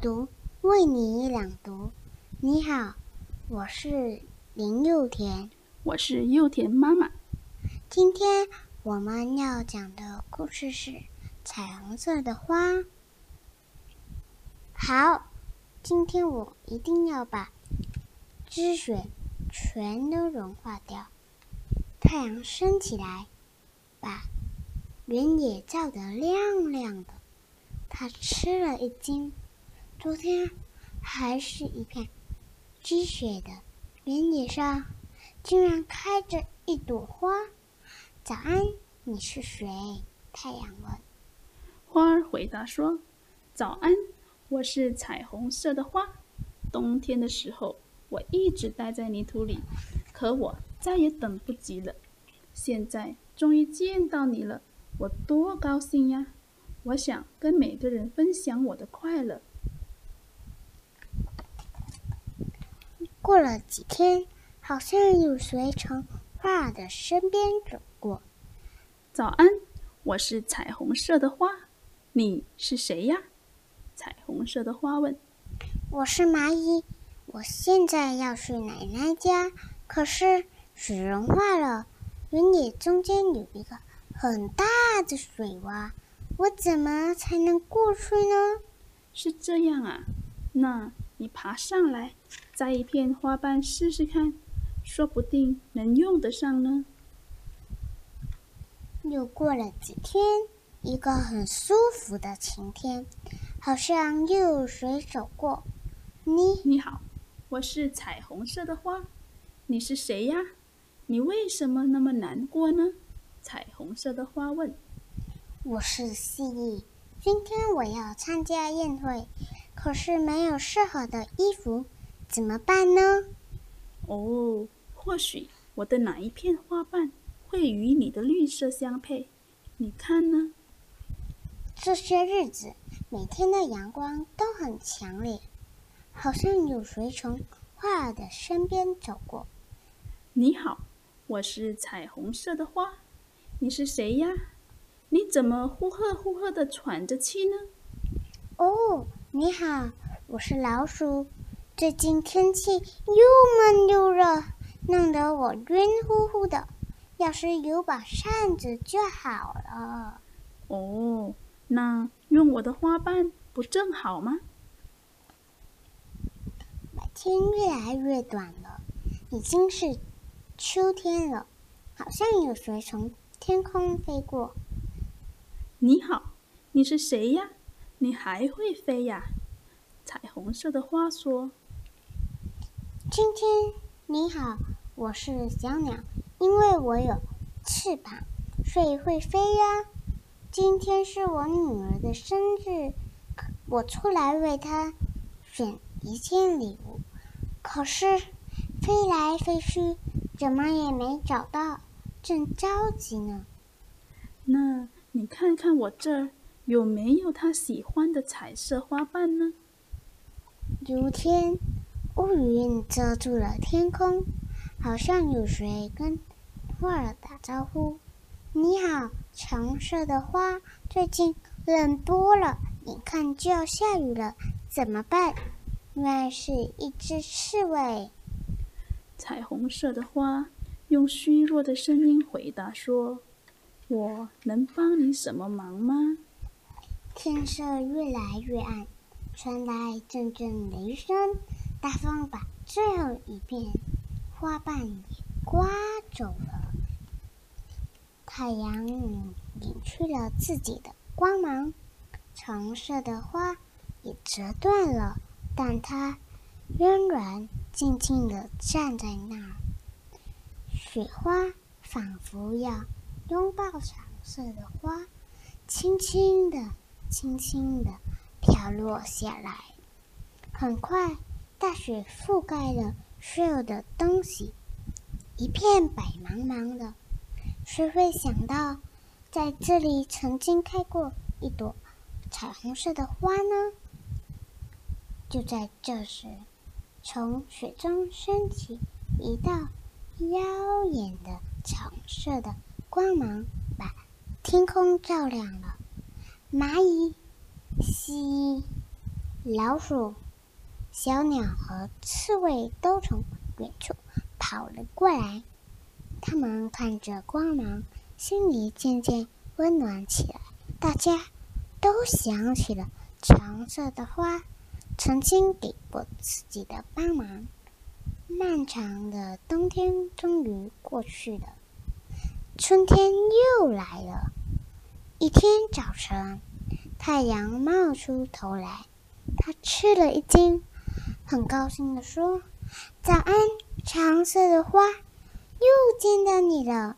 读为你朗读。你好，我是林佑田，我是佑田妈妈。今天我们要讲的故事是《彩虹色的花》。好，今天我一定要把积雪全都融化掉。太阳升起来，把原野照得亮亮的。他吃了一惊，昨天还是一片积雪的原野上，竟然开着一朵花。早安，你是谁？太阳问。花儿回答说：“早安，我是彩虹色的花。冬天的时候，我一直待在泥土里，可我再也等不及了。现在终于见到你了，我多高兴呀！”我想跟每个人分享我的快乐。过了几天，好像有谁从花儿的身边走过。早安，我是彩虹色的花，你是谁呀？彩虹色的花问。我是蚂蚁，我现在要去奶奶家，可是水融化了，原野中间有一个很大的水洼。我怎么才能过去呢？是这样啊，那你爬上来，摘一片花瓣试试看，说不定能用得上呢。又过了几天，一个很舒服的晴天，好像又有谁走过。你你好，我是彩虹色的花，你是谁呀？你为什么那么难过呢？彩虹色的花问。我是蜥蜴，今天我要参加宴会，可是没有适合的衣服，怎么办呢？哦，或许我的哪一片花瓣会与你的绿色相配？你看呢？这些日子，每天的阳光都很强烈，好像有谁从花儿的身边走过。你好，我是彩虹色的花，你是谁呀？你怎么呼喝呼喝的喘着气呢？哦，你好，我是老鼠。最近天气又闷又热，弄得我晕乎乎的。要是有把扇子就好了。哦，那用我的花瓣不正好吗？白天越来越短了，已经是秋天了。好像有谁从天空飞过。你好，你是谁呀？你还会飞呀？彩虹色的花说：“今天你好，我是小鸟，因为我有翅膀，所以会飞呀。今天是我女儿的生日，我出来为她选一件礼物，可是飞来飞去，怎么也没找到，正着急呢。那……”你看看我这儿有没有他喜欢的彩色花瓣呢？如天，乌云遮住了天空，好像有谁跟花儿打招呼：“你好，橙色的花，最近冷多了，眼看就要下雨了，怎么办？”原来是一只刺猬。彩虹色的花用虚弱的声音回答说。我能帮你什么忙吗？天色越来越暗，传来阵阵雷声，大风把最后一片花瓣也刮走了。太阳隐去了自己的光芒，橙色的花也折断了，但它仍然静静地站在那儿。雪花仿佛要……拥抱橙色的花，轻轻的、轻轻的飘落下来。很快，大雪覆盖了所有的东西，一片白茫茫的。谁会想到，在这里曾经开过一朵彩虹色的花呢？就在这时，从雪中升起一道耀眼的橙色的。光芒把天空照亮了。蚂蚁、蜥蜴、老鼠、小鸟和刺猬都从远处跑了过来。他们看着光芒，心里渐渐温暖起来。大家都想起了橙色的花曾经给过自己的帮忙。漫长的冬天终于过去了，春天又来了。一天早晨，太阳冒出头来，他吃了一惊，很高兴地说：“早安，橙色的花，又见到你了。”